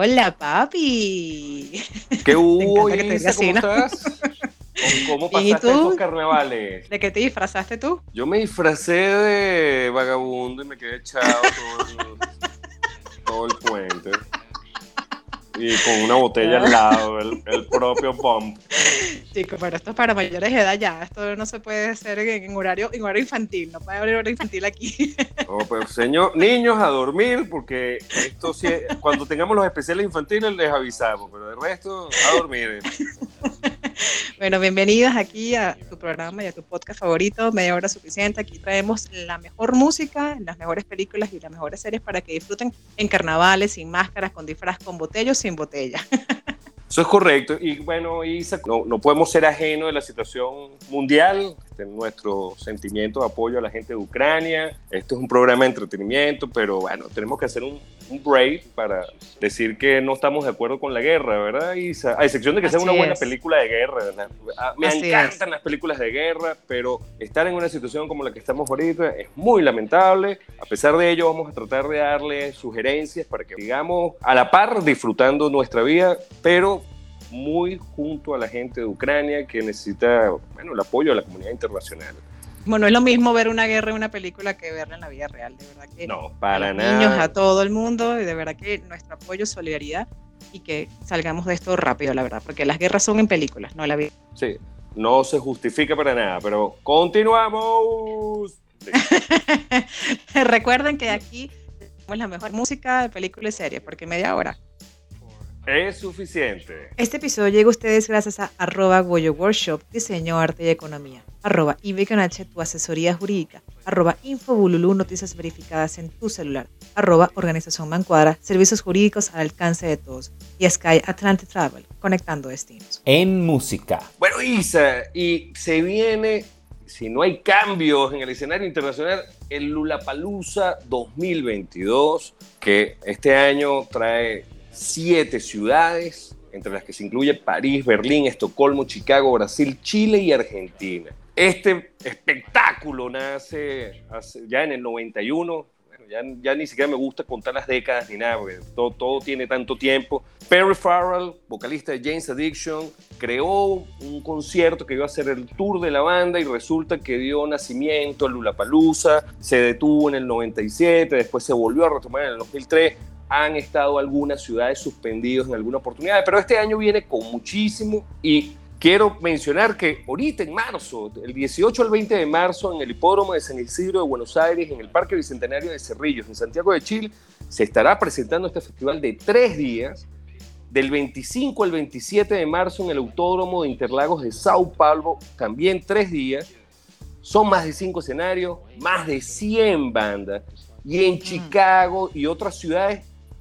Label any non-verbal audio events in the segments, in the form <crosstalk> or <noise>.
Hola, papi. ¿Qué <laughs> hubo, ¿Cómo estás? <laughs> ¿Cómo pasaste estos carnavales? ¿De qué te disfrazaste tú? Yo me disfracé de vagabundo y me quedé echado todo el, <laughs> puente. Y con una botella al lado, el, propio bomb. Chicos, pero esto es para mayores de edad ya. Esto no se puede hacer en, horario, en horario infantil. No puede haber horario infantil aquí. No, pues señor, niños a dormir, porque esto sí, cuando tengamos los especiales infantiles les avisamos, pero de resto a dormir. <laughs> Bueno, bienvenidos aquí a tu programa y a tu podcast favorito, Media Hora Suficiente. Aquí traemos la mejor música, las mejores películas y las mejores series para que disfruten en carnavales, sin máscaras, con disfraz, con botella o sin botella. <laughs> Eso es correcto. Y bueno, Isa, no, podemos ser ajenos de la situación mundial nuestro sentimiento de apoyo a la gente de Ucrania. Esto es un programa de entretenimiento, pero bueno, tenemos que hacer un, un break para decir que no estamos de acuerdo con la guerra, ¿verdad, Isa? A excepción de que sea una buena película de guerra, ¿verdad? Ah, me encantan las películas de guerra, pero estar en una situación como la que estamos ahorita es muy lamentable. A pesar de ello, vamos a tratar de darle sugerencias para que sigamos a la par disfrutando nuestra vida, pero muy junto a la gente de Ucrania que necesita bueno, el apoyo de la comunidad internacional. Bueno, es lo mismo ver una guerra en una película que verla en la vida real, de verdad que no, para a nada. niños, a todo el mundo, y de verdad que nuestro apoyo, solidaridad y que salgamos de esto rápido, la verdad, porque las guerras son en películas, no en la vida. Sí, no se justifica para nada, pero continuamos. <laughs> Recuerden que aquí tenemos la mejor música de película y serie, porque media hora es suficiente. Este episodio llega a ustedes gracias a arroba Goyo Workshop, diseño, arte y economía, arroba H, tu asesoría jurídica, arroba Infobululu, noticias verificadas en tu celular, arroba Organización Mancuadra, servicios jurídicos al alcance de todos, y Sky Atlantic Travel, conectando destinos. En música. Bueno, Isa, y se viene si no hay cambios en el escenario internacional, el Lulapalooza 2022, que este año trae siete ciudades, entre las que se incluye París, Berlín, Estocolmo, Chicago, Brasil, Chile y Argentina. Este espectáculo nace ya en el 91, ya, ya, ni siquiera me gusta contar las décadas ni nada, todo, tiene tanto tiempo. Perry Farrell, vocalista de James Addiction, creó un concierto que iba a ser el tour de la banda y resulta que dio nacimiento a Lulapalooza, se detuvo en el 97, después se volvió a retomar en el 2003 han estado algunas ciudades suspendidos en alguna oportunidad, pero este año viene con muchísimo y quiero mencionar que ahorita en marzo, el 18 al 20 de marzo, en el hipódromo de San Isidro de Buenos Aires, en el Parque Bicentenario de Cerrillos, en Santiago de Chile, se estará presentando este festival de tres días, del 25 al 27 de marzo en el Autódromo de Interlagos de Sao Paulo, también tres días. Son más de cinco escenarios, más de 100 bandas. Y en mm. Chicago y otras ciudades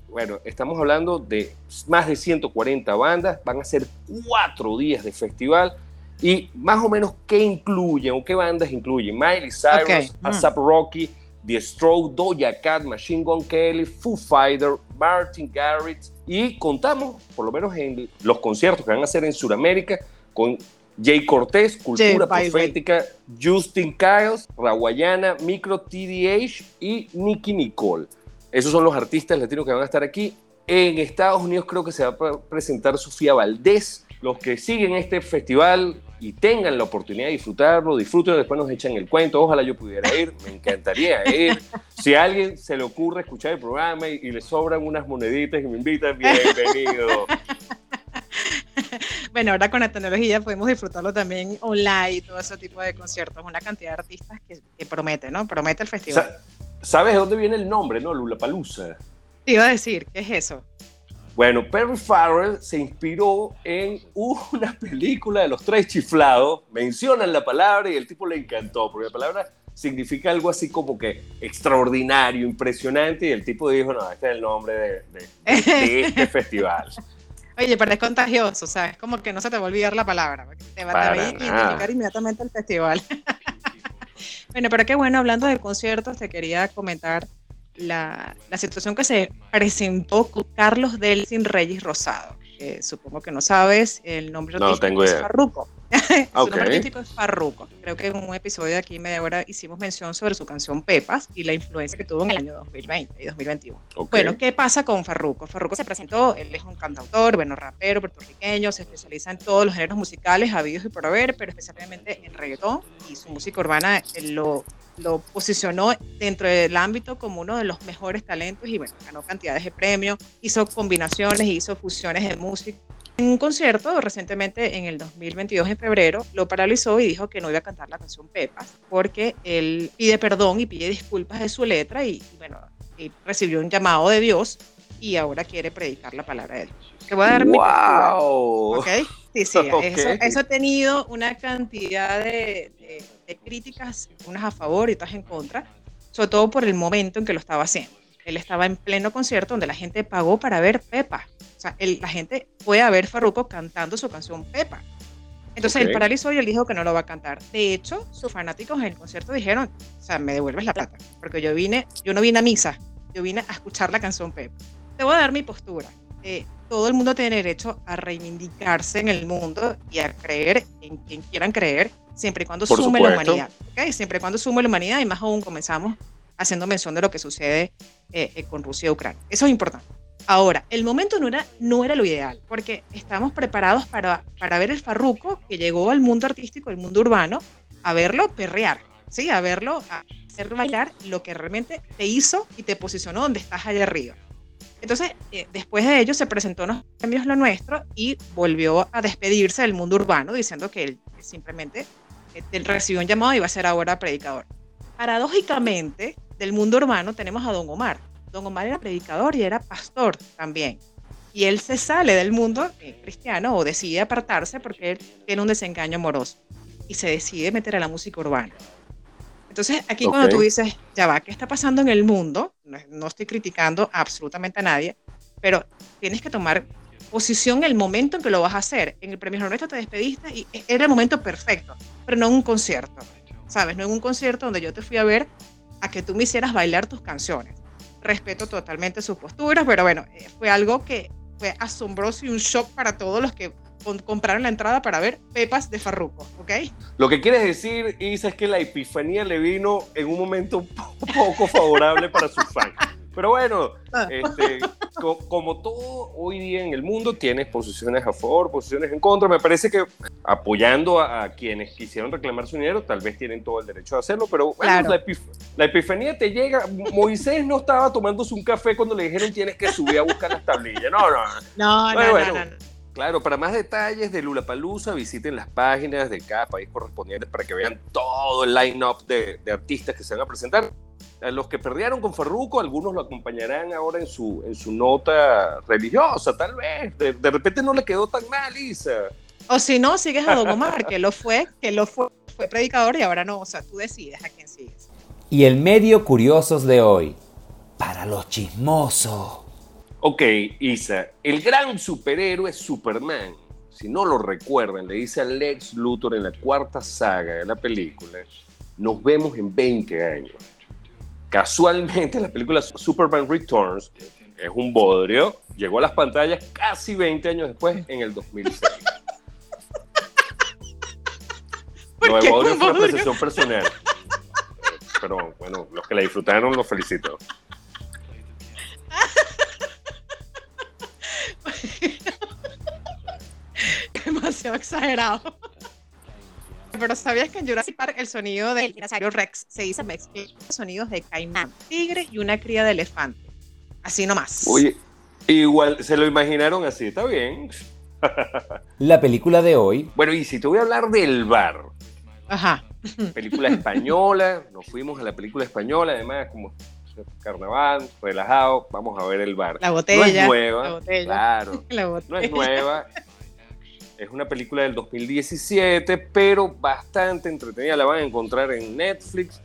bueno, estamos hablando de más de 140 bandas, van a ser cuatro días de festival. Y más o menos, ¿qué incluyen o qué bandas incluyen? Miley Cyrus, mm. ASAP Rocky, The Stroke, Doja Cat, Machine Gun Kelly, Foo Fighter, Martin Garrix. Y contamos, por lo menos en los conciertos que van a hacer en Sudamérica, con Jay Cortés, Cultura Profética, Justin Kyles, Rawayana, Micro TDH y Nicky Nicole. Esos son los artistas latinos que van a estar aquí. En Estados Unidos creo que se va a presentar Sofía Valdés. Los que siguen este festival y tengan la oportunidad de disfrutarlo, disfruten, después nos echan el cuento. Ojalá yo pudiera ir, me encantaría ir. Si a alguien se le ocurre escuchar el programa y, le sobran unas moneditas y me invitan, bienvenido. <laughs> Bueno, ahora con la tecnología podemos disfrutarlo también online, todo ese tipo de conciertos, una cantidad de artistas que, que promete, ¿no? Promete el festival. ¿Sabes de dónde viene el nombre, no? Lulapalooza. Te iba a decir, ¿qué es eso? Bueno, Perry Farrell se inspiró en una <laughs> película de los tres chiflados. Mencionan la palabra y el tipo le encantó, porque la palabra significa algo así como que extraordinario, impresionante, y el tipo dijo, no, este es el nombre de, de- de <laughs> este festival. Oye, pero es contagioso, o sea, es como que no se te va a olvidar la palabra, te va, te va a identificar inmediatamente el festival. <laughs> bueno, pero qué bueno, hablando de conciertos, te quería comentar la, la situación que se presentó con Carlos Delsin Reyes Rosado. que supongo que no sabes, el nombre No, tengo es idea. <laughs> Farruko. Su Ok. nombre artístico es Farruko. Creo que en un episodio de aquí media hora hicimos mención sobre su canción Pepas y la influencia que tuvo en el año 2020 y 2021. Ok. Bueno, ¿qué pasa con Farruko? Farruko se presentó, él es un cantautor, bueno, rapero puertorriqueño, se especializa en todos los géneros musicales habidos y por haber, pero especialmente en reggaetón y su música urbana eh, lo, lo posicionó dentro del ámbito como uno de los mejores talentos y bueno, ganó cantidades de premios, hizo combinaciones, hizo fusiones de música. En un concierto recientemente en el 2022 en febrero lo paralizó y dijo que no iba a cantar la canción Pepas porque él pide perdón y pide disculpas de su letra y, bueno, y recibió un llamado de Dios y ahora quiere predicar la palabra de Dios. Te voy a dar mi ¡Wow! ¿ok? Sí, sí, <laughs> Ok. eso, eso ha tenido una cantidad de, de- de críticas, unas a favor y otras en contra, sobre todo por el momento en que lo estaba haciendo. Él estaba en pleno concierto donde la gente pagó para ver Pepa. O sea, la gente fue a ver Farruko cantando su canción Pepa. Entonces Ok. él paralizó y él dijo que no lo va a cantar. De hecho, sus fanáticos en el concierto dijeron, o sea, me devuelves la plata, porque yo vine, yo no vine a misa, yo vine a escuchar la canción Pepa. Te voy a dar mi postura. Eh, todo el mundo tiene derecho a reivindicarse en el mundo y a creer en quien quieran creer, siempre y cuando Por sume la humanidad. ¿ok? Siempre y cuando sume la humanidad, y más aún comenzamos haciendo mención de lo que sucede eh, eh, con Rusia y Ucrania. Eso es importante. Ahora, el momento no era, no era lo ideal, porque estamos preparados para, para ver el farruco que llegó al mundo artístico, al mundo urbano, a verlo perrear, ¿sí? a verlo a hacer bailar lo que realmente te hizo y te posicionó donde estás allá arriba. Entonces, eh, después de ello, se presentó en los premios Lo Nuestro y volvió a despedirse del mundo urbano, diciendo que él simplemente eh, recibió un llamado y iba a ser ahora predicador. Paradójicamente, del mundo urbano tenemos a Don Omar. Don Omar era predicador y era pastor también. Y él se sale del mundo eh, cristiano o decide apartarse porque él tiene un desengaño amoroso y se decide meter a la música urbana. Entonces, aquí cuando tú dices, ya va, ¿qué está pasando en el mundo? No, no estoy criticando absolutamente a nadie, pero tienes que tomar posición en el momento en que lo vas a hacer. En el premio Ernesto te despediste y e- era el momento perfecto, pero no en un concierto, ¿sabes? No en un concierto donde yo te fui a ver a que tú me hicieras bailar tus canciones. Respeto totalmente sus posturas, pero bueno, eh, fue algo que fue asombroso y un shock para todos los que compraron la entrada para ver Pepas de Farruko, ¿ok? Lo que quieres decir, Isa, es que la epifanía le vino en un momento <laughs> poco favorable para sus fans. Pero bueno, Ah. este, co- como todo hoy día en el mundo, tienes posiciones a favor, posiciones en contra. Me parece que apoyando a, a quienes quisieron reclamar su dinero, tal vez tienen todo el derecho a hacerlo, pero bueno, Claro. la, epif- la epifanía te llega. Moisés no estaba tomándose un café cuando le dijeron tienes que subir a buscar las tablillas. No, no, No, Bueno, bueno. Claro, para más detalles de Lulapalooza, visiten las páginas de cada país correspondiente para que vean todo el line-up de, de artistas que se van a presentar. A los que perdieron con Farruko, algunos lo acompañarán ahora en su, en su nota religiosa, tal vez. De, de repente no le quedó tan mal, Isa. O si no, sigues a Don Omar, que lo fue, que lo fue, fue predicador y ahora no. O sea, tú decides a quién sigues. Y el medio curiosos de hoy. Para los chismosos. Ok, Isa, el gran superhéroe Superman, si no lo recuerdan, le dice a Lex Luthor en la cuarta saga de la película, nos vemos en 20 años. Casualmente, <laughs> la película Superman Returns es un bodrio, llegó a las pantallas casi 20 años después, en el 2006. <laughs> ¿Por Lo qué de bodrio fue una apreciación personal. Pero bueno, los que la disfrutaron los felicito. <laughs> Demasiado exagerado. Pero ¿sabías que en Jurassic Park el sonido del dinosaurio Rex se dice mezcla sonidos de caimán, tigre y una cría de elefante? Así nomás. Oye, igual se lo imaginaron así, está bien. La película de hoy. Bueno, y si te voy a hablar del bar, Ajá. película española, nos fuimos a la película española, además como carnaval, relajado, vamos a ver el bar. La no botella. es nueva, la botella. claro, <laughs> La no botella. es nueva. Es una película del 2017, pero bastante entretenida. La van a encontrar en Netflix.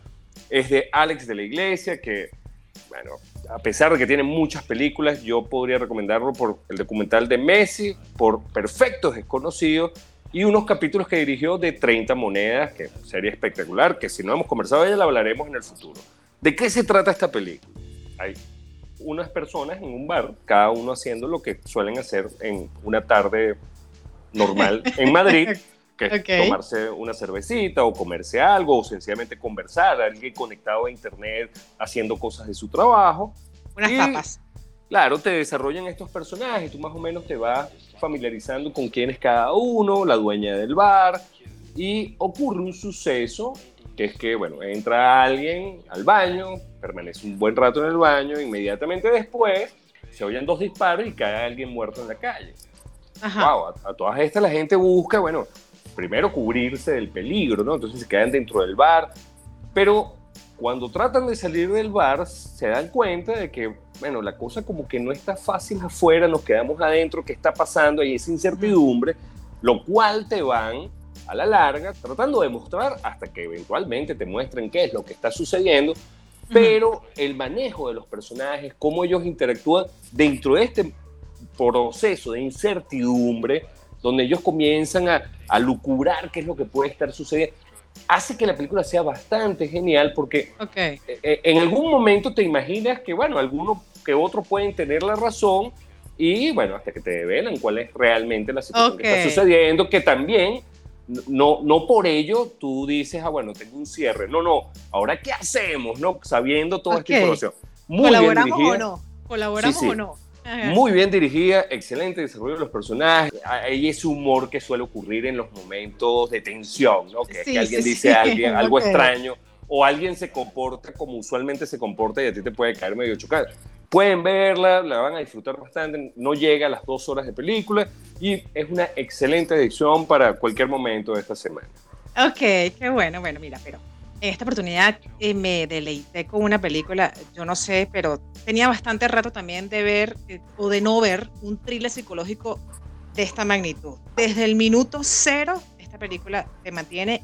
es de Alex de la Iglesia, que, bueno, a pesar de que tiene muchas películas, yo podría recomendarlo por el documental de Messi, por Perfectos Desconocidos y unos capítulos que dirigió de 30 monedas, que sería espectacular, que si no hemos conversado ella la hablaremos en el futuro. ¿De qué se trata esta película? Hay unas personas en un bar, cada uno haciendo lo que suelen hacer en una tarde normal en Madrid, <laughs> que es tomarse una cervecita o comerse algo o sencillamente conversar, alguien conectado a internet haciendo cosas de su trabajo. Unas papas. Claro, te desarrollan estos personajes, tú más o menos te vas familiarizando con quién es cada uno, la dueña del bar, y ocurre un suceso que es que, bueno, entra alguien al baño, permanece un buen rato en el baño, inmediatamente después se oyen dos disparos y cae alguien muerto en la calle. Wow, a, todas estas la gente busca, bueno, primero cubrirse del peligro, ¿no? Entonces se quedan dentro del bar, pero cuando tratan de salir del bar se dan cuenta de que, bueno, la cosa como que no está fácil afuera, nos quedamos adentro, ¿qué está pasando? Hay esa incertidumbre, lo cual te van a la larga tratando de mostrar hasta que eventualmente te muestren qué es lo que está sucediendo, pero el manejo de los personajes, cómo ellos interactúan dentro de este proceso de incertidumbre, donde ellos comienzan a, a lucurar qué es lo que puede estar sucediendo, hace que la película sea bastante genial porque e, e, en algún momento te imaginas que, bueno, alguno que otro pueden tener la razón y, bueno, hasta que te develan cuál es realmente la situación que está sucediendo, que también no, no por ello tú dices, ah, bueno, tengo un cierre. No, no, ahora ¿qué hacemos? ¿No? Sabiendo toda esta información. Muy ¿Colaboramos o no? ¿Colaboramos o no? Muy bien dirigida, excelente desarrollo de los personajes. Hay ese humor que suele ocurrir en los momentos de tensión, ¿no? Que, alguien dice a alguien <laughs> algo extraño o alguien se comporta como usualmente se comporta y a ti te puede caer medio chocado. Pueden verla, la van a disfrutar bastante, no llega a las dos horas de película y es una excelente edición para cualquier momento de esta semana. Ok, qué bueno, bueno, mira, pero en esta oportunidad eh, me deleité con una película, yo no sé, pero tenía bastante rato también de ver eh, o de no ver un thriller psicológico de esta magnitud. Desde el minuto cero, esta película te mantiene,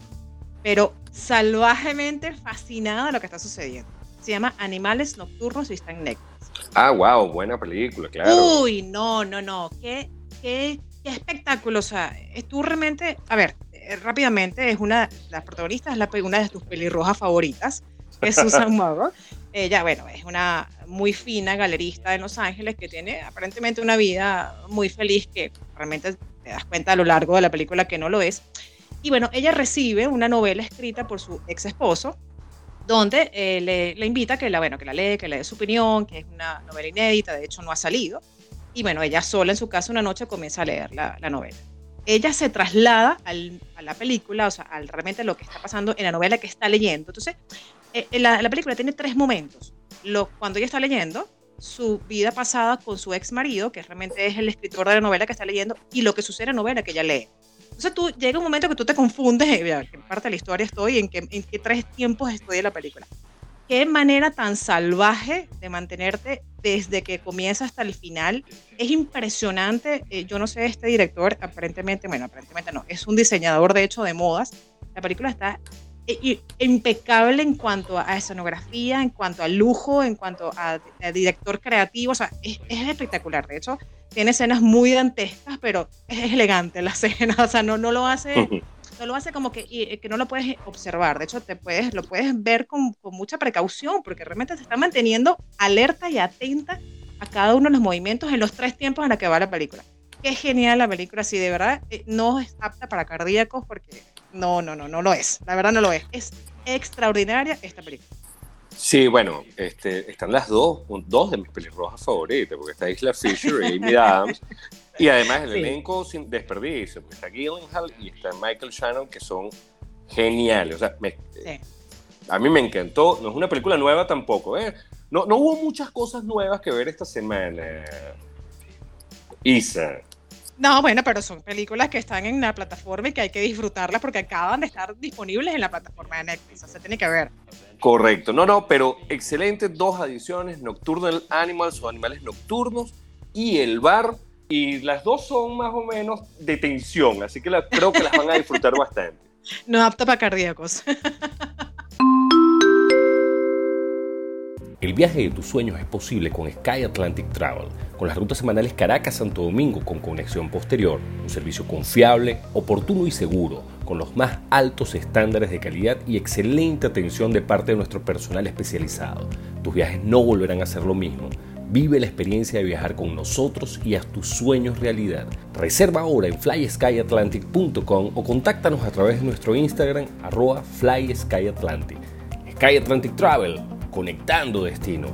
pero salvajemente fascinada de lo que está sucediendo. Se llama Animales Nocturnos y está en Netflix. Ah, wow, buena película, claro. Uy, no, no, no, qué, qué, qué espectáculo. O sea, tú realmente, a ver, rápidamente, es una, las protagonistas es la, una de tus pelirrojas favoritas, es Susan <laughs> Morrow. Ella, bueno, es una muy fina galerista en Los Ángeles que tiene aparentemente una vida muy feliz que realmente te das cuenta a lo largo de la película que no lo es. Y bueno, ella recibe una novela escrita por su ex esposo, donde eh, le, le, invita a que la, bueno, que la lee, que le dé su opinión, que es una novela inédita, de hecho no ha salido. Y bueno, ella sola en su casa una noche comienza a leer la, la novela ella se traslada a la película, o sea, al realmente lo que está pasando en la novela que está leyendo. Entonces, eh, eh, la, película tiene tres momentos. Lo, cuando ella está leyendo, su vida pasada con su ex marido, que realmente es el escritor de la novela que está leyendo, y lo que sucede en la novela que ella lee. Entonces tú llega un momento que tú te confundes, eh, en qué parte de la historia estoy, en qué, en qué tres tiempos estoy en la película qué manera tan salvaje de mantenerte desde que comienza hasta el final. Es impresionante. Eh, yo no sé, este director, aparentemente, bueno, aparentemente no, es un diseñador de hecho de modas. La película está eh, impecable en cuanto a escenografía, en cuanto a lujo, en cuanto a, director creativo. O sea, es, espectacular. De hecho, tiene escenas muy dantescas, pero es elegante la <laughs> escena. O sea, no, no lo hace <laughs> no lo hace como que, eh, que no lo puedes observar. De hecho, te puedes, lo puedes ver con, con, mucha precaución porque realmente se está manteniendo alerta y atenta a cada uno de los movimientos en los tres tiempos en los que va la película. Qué genial la película, si de verdad eh, no es apta para cardíacos porque no, no, no, no lo es. La verdad no lo es. Es extraordinaria esta película. Sí, bueno, este, están las dos, dos de mis pelirrojas favoritas, porque está Isla Fisher y Amy Adams. Y además el elenco sin desperdicio, porque está Gyllenhaal y está Michael Shannon, que son geniales. O sea, a mí me encantó. No es una película nueva tampoco. ¿eh? No, no hubo muchas cosas nuevas que ver esta semana. Isa. No, bueno, pero son películas que están en la plataforma y que hay que disfrutarlas porque acaban de estar disponibles en la plataforma de Netflix. O sea, tiene que ver. Correcto. No, no, pero excelente. Dos adiciones: Nocturnal Animals o Animales Nocturnos y El Bar y las dos son más o menos de tensión, así que creo que las van a disfrutar <laughs> bastante. No apta para cardíacos. <laughs> El viaje de tus sueños es posible con Sky Atlantic Travel, con las rutas semanales Caracas-Santo Domingo con conexión posterior, un servicio confiable, oportuno y seguro, con los más altos estándares de calidad y excelente atención de parte de nuestro personal especializado. Tus viajes no volverán a ser lo mismo. Vive la experiencia de viajar con nosotros y haz tus sueños realidad. Reserva ahora en flyskyatlantic.com o contáctanos a través de nuestro Instagram arroba flyskyatlantic. Sky Atlantic Travel, conectando destinos.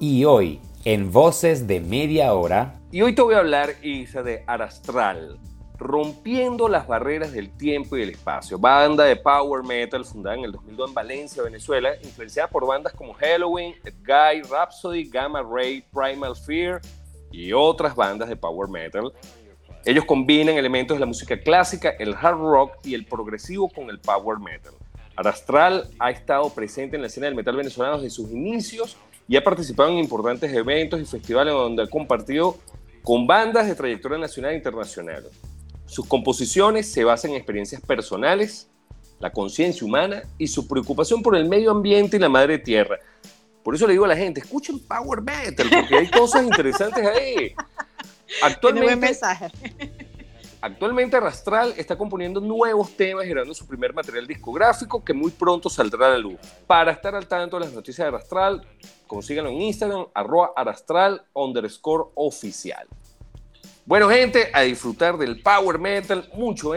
Y hoy, en Voces de Media Hora. Y hoy te voy a hablar, Isa, de Arastral, rompiendo las barreras del tiempo y del espacio. Banda de power metal fundada en el 2002 en Valencia, Venezuela, influenciada por bandas como Halloween, Guy, Rhapsody, Gamma Ray, Primal Fear y otras bandas de power metal. Ellos combinan elementos de la música clásica, el hard rock y el progresivo con el power metal. Arastral ha estado presente en la escena del metal venezolano desde sus inicios y ha participado en importantes eventos y festivales donde ha compartido con bandas de trayectoria nacional e internacional. Sus composiciones se basan en experiencias personales, la conciencia humana y su preocupación por el medio ambiente y la madre tierra. Por eso le digo a la gente, escuchen Power Metal, porque hay cosas interesantes ahí. <laughs> Actualmente, mensaje. Actualmente Arrastral está componiendo nuevos temas y grabando su primer material discográfico que muy pronto saldrá a la luz. Para estar al tanto de las noticias de Arrastral, consíganlo en Instagram, arroba arastral underscore oficial. Bueno, gente, a disfrutar del power metal, mucho,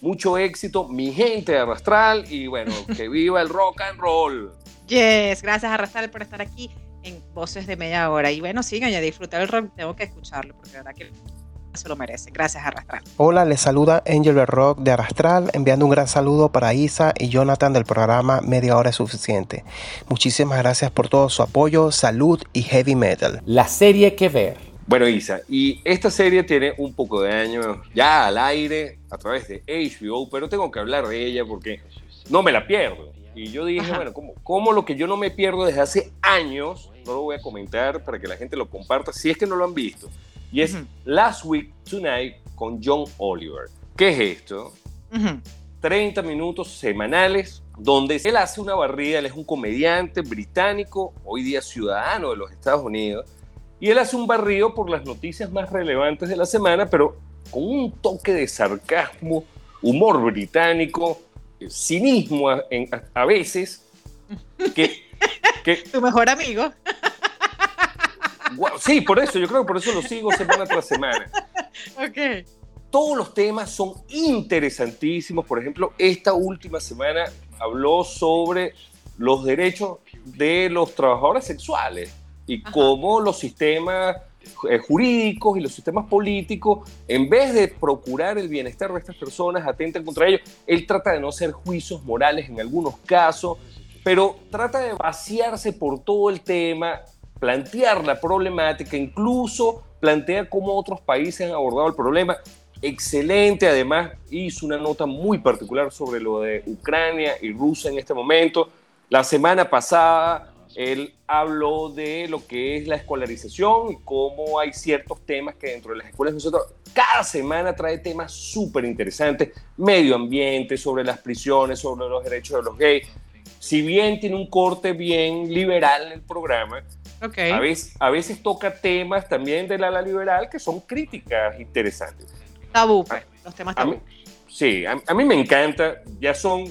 mucho éxito, mi gente de Arrastral y bueno, <laughs> que viva el rock and roll. Yes, gracias Arrastral por estar aquí en Voces de Media Hora. Y bueno, sigan a disfrutar el rock, tengo que escucharlo porque la verdad que se lo merece. Gracias, Arrastral. Hola, les saluda Angel Rock de Arrastral, enviando un gran saludo para Isa y Jonathan del programa Media Hora es Suficiente. Muchísimas gracias por todo su apoyo, salud y heavy metal. La serie que ver. Bueno, Isa, y esta serie tiene un poco de años ya al aire a través de HBO, pero tengo que hablar de ella porque no me la pierdo. Y yo dije, bueno, ¿cómo, ¿cómo, lo que yo no me pierdo desde hace años? No lo voy a comentar para que la gente lo comparta si es que no lo han visto y es Last Week Tonight con John Oliver. ¿Qué es esto? 30 minutos semanales donde él hace una barrida, él es un comediante británico, hoy día ciudadano de los Estados Unidos, y él hace un barrido por las noticias más relevantes de la semana, pero con un toque de sarcasmo, humor británico, eh, cinismo a, a veces, que, que... <laughs> Tu mejor amigo. Sí, por eso, yo creo que por eso lo sigo semana tras semana. Ok. Todos los temas son interesantísimos. Por ejemplo, esta última semana habló sobre los derechos de los trabajadores sexuales y cómo los sistemas eh, jurídicos y los sistemas políticos, en vez de procurar el bienestar de estas personas, atentan contra ellos. Él trata de no hacer juicios morales en algunos casos, pero trata de vaciarse por todo el tema plantear la problemática, incluso plantear cómo otros países han abordado el problema. Excelente, además hizo una nota muy particular sobre lo de Ucrania y Rusia en este momento. La semana pasada él habló de lo que es la escolarización y cómo hay ciertos temas que dentro de las escuelas nosotros cada semana trae temas súper interesantes, medio ambiente, sobre las prisiones, sobre los derechos de los gays. Si bien tiene un corte bien liberal en el programa, a, veces, a veces toca temas también del ala liberal que son críticas interesantes. Tabú, pues, los temas tabú. sí, a, mí me encanta, ya son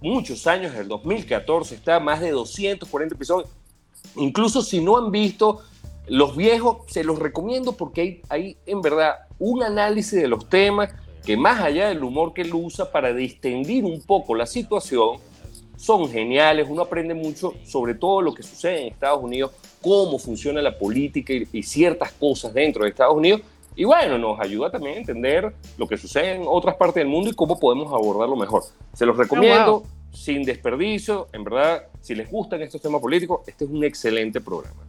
muchos años, del 2014 está más de 240 episodios. Incluso si no han visto los viejos, se los recomiendo porque hay, hay en verdad un análisis de los temas que más allá del humor que él usa para distendir un poco la situación, son geniales, uno aprende mucho sobre todo lo que sucede en Estados Unidos, cómo funciona la política y, ciertas cosas dentro de Estados Unidos. Y bueno, nos ayuda también a entender lo que sucede en otras partes del mundo y cómo podemos abordarlo mejor. Se los recomiendo, oh, sin desperdicio. En verdad, si les gustan estos temas políticos, este es un excelente programa.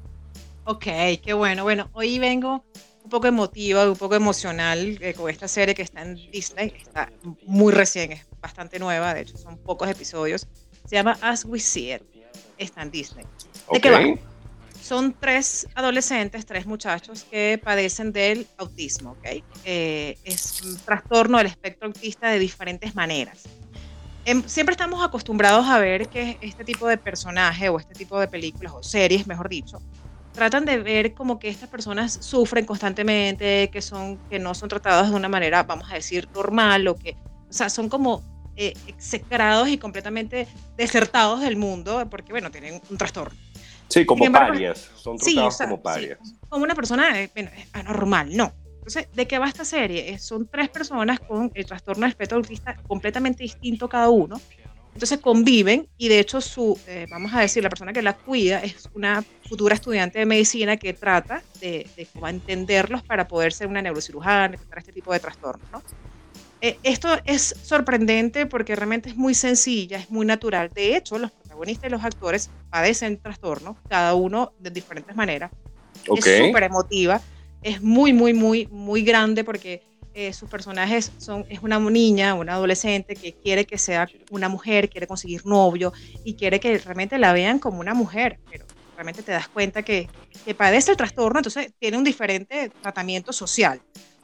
Ok, qué bueno. Bueno, hoy vengo un poco emotiva, un poco emocional eh, con esta serie que está en Disney. Está muy recién, es bastante nueva, de hecho son pocos episodios. Se llama As We See It. Está en Disney. ¿De qué va? Son tres adolescentes, tres muchachos que padecen del autismo, ¿ok? Eh, es un trastorno del espectro autista de diferentes maneras. em, siempre estamos acostumbrados a ver que este tipo de personaje o este tipo de películas o series, mejor dicho, tratan de ver como que estas personas sufren constantemente, que, son, que no son tratadas de una manera, vamos a decir, normal, o que, o sea, son como eh, execrados y completamente desertados del mundo, porque, bueno, tienen un trastorno. Sí, como parias, son tratados como parias. como una persona eh, anormal, no. Entonces, ¿de qué va esta serie? Son tres personas con el trastorno del espectro autista completamente distinto cada uno, entonces conviven y de hecho su, eh, vamos a decir, la persona que la cuida es una futura estudiante de medicina que trata de, de entenderlos para poder ser una neurocirujana, tratar este tipo de trastornos. ¿no? Eh, esto es sorprendente porque realmente es muy sencilla, es muy natural. De hecho, los protagonistas y los actores padecen trastornos, cada uno de diferentes maneras. Es súper emotiva, es muy, muy, muy, muy grande porque eh, sus personajes son, es una niña, una adolescente que quiere que sea una mujer, quiere conseguir novio y quiere que realmente la vean como una mujer, pero realmente te das cuenta que, que padece el trastorno, entonces tiene un diferente tratamiento social.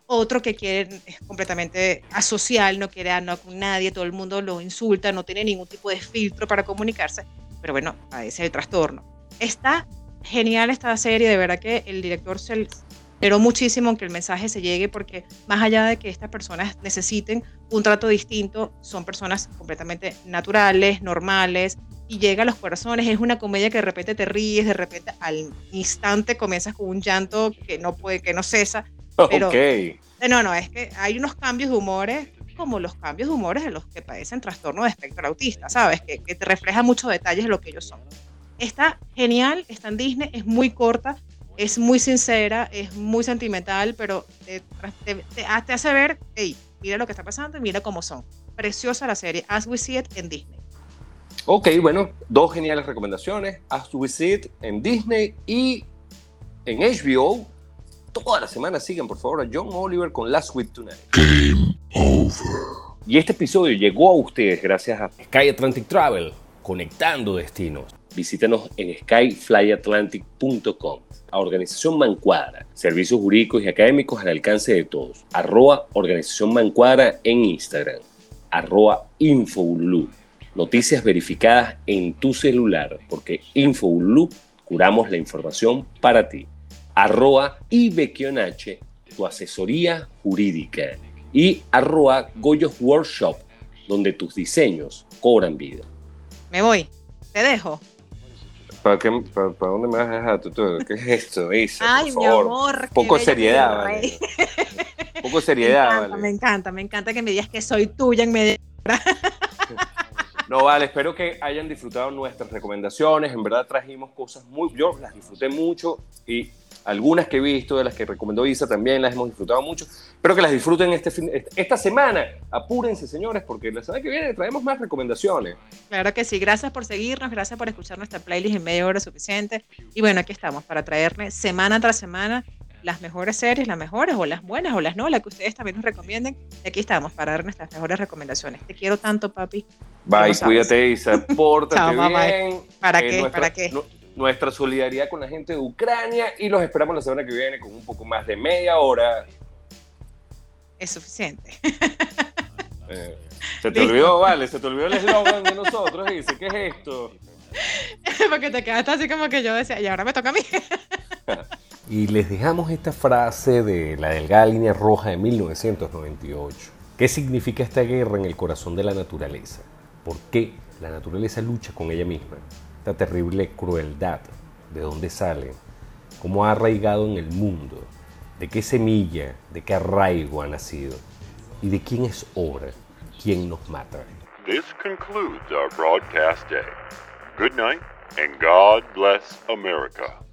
Otro que quiere es completamente asocial, no quiere hablar con nadie, todo el mundo lo insulta, no tiene ningún tipo de filtro para comunicarse, pero bueno, padece el trastorno. Está genial esta serie, de verdad que el director se, pero muchísimo que el mensaje se llegue porque más allá de que estas personas necesiten un trato distinto, son personas completamente naturales, normales y llega a los corazones. Es una comedia que de repente te ríes, de repente al instante comienzas con un llanto que no puede, que no cesa. <laughs> Pero, No, no, es que hay unos cambios de humores como los cambios de humores de los que padecen trastorno de espectro autista, ¿sabes? Que, que te refleja muchos detalles de lo que ellos son. Está genial, está en Disney, es muy corta, es muy sincera, es muy sentimental, pero te, hace ver, hey, mira lo que está pasando y mira cómo son. Preciosa la serie, As We See It en Disney. Ok, bueno, dos geniales recomendaciones, As We See It en Disney y en HBO. Toda la semana sigan, por favor, a John Oliver con Last Week Tonight. Game over. Y este episodio llegó a ustedes gracias a Sky Atlantic Travel, conectando destinos. Visítanos en skyflyatlantic.com a Organización Mancuadra, servicios jurídicos y académicos al alcance de todos. Arroba Organización Mancuadra en Instagram. Arroba Infobulú. Noticias verificadas en tu celular, porque Infobulú curamos la información para ti. Arroba Ibequionache, tu asesoría jurídica. Y arroba Goyos Workshop, donde tus diseños cobran vida. Me voy, te dejo. ¿Para, qué, para, dónde me vas a dejar tú? ¿Qué es esto, Isa? Ay, mi amor. <laughs> Poco seriedad, vale. Poco seriedad, me encanta, Me encanta, que me digas que soy tuya en medio. <laughs> No, vale, espero que hayan disfrutado nuestras recomendaciones. En verdad trajimos cosas muy. Yo las disfruté mucho y algunas que he visto, de las que recomendó Isa, también las hemos disfrutado mucho. Espero que las disfruten este esta semana. Apúrense, señores, porque la semana que viene traemos más recomendaciones. Claro que sí. Gracias por seguirnos, gracias por escuchar nuestra playlist en media hora suficiente. Y bueno, aquí estamos para traerles semana tras semana las mejores series, las mejores o las buenas o las no, las que ustedes también nos recomienden. Y aquí estamos para dar nuestras mejores recomendaciones. Te quiero tanto, papi. Bye, cuídate, Isa. <laughs> Pórtate bien. ¿Para qué? ¿Para qué? Nuestra solidaridad con la gente de Ucrania y los esperamos la semana que viene con un poco más de media hora. Es suficiente. Eh, se te olvidó, vale, se te olvidó el eslogan de nosotros, dice, ¿qué es esto? <laughs> Porque te quedaste así como que yo decía, y ahora me toca a mí. <laughs> y les dejamos esta frase de la delgada línea roja de 1998. ¿Qué significa esta guerra en el corazón de la naturaleza? ¿Por qué la naturaleza lucha con ella misma? Terrible crueldad, de dónde sale, cómo ha arraigado en el mundo, de qué semilla, de qué arraigo ha nacido y de quién es obra, quién nos mata. This concludes our broadcast day. Good night and God bless America.